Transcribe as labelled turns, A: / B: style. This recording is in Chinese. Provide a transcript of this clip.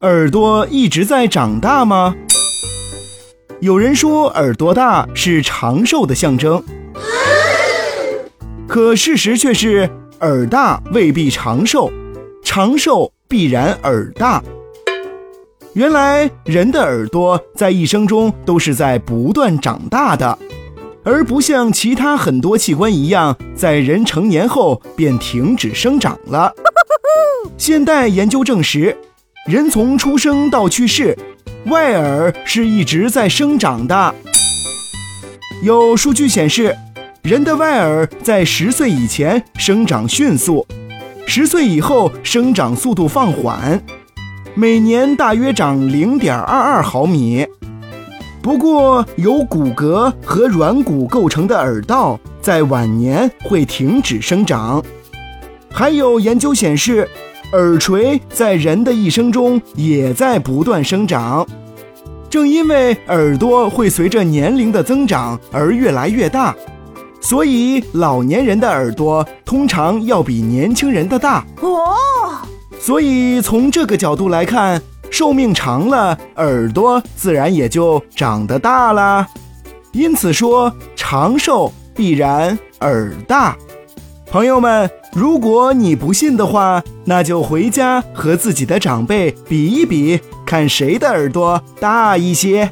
A: 耳朵一直在长大吗？有人说耳朵大是长寿的象征，可事实却是耳大未必长寿，长寿必然耳大。原来人的耳朵在一生中都是在不断长大的，而不像其他很多器官一样，在人成年后便停止生长了。现代研究证实。人从出生到去世，外耳是一直在生长的。有数据显示，人的外耳在十岁以前生长迅速，十岁以后生长速度放缓，每年大约长零点二二毫米。不过，由骨骼和软骨构成的耳道在晚年会停止生长。还有研究显示。耳垂在人的一生中也在不断生长，正因为耳朵会随着年龄的增长而越来越大，所以老年人的耳朵通常要比年轻人的大哦。所以从这个角度来看，寿命长了，耳朵自然也就长得大啦。因此说，长寿必然耳大。朋友们。如果你不信的话，那就回家和自己的长辈比一比，看谁的耳朵大一些。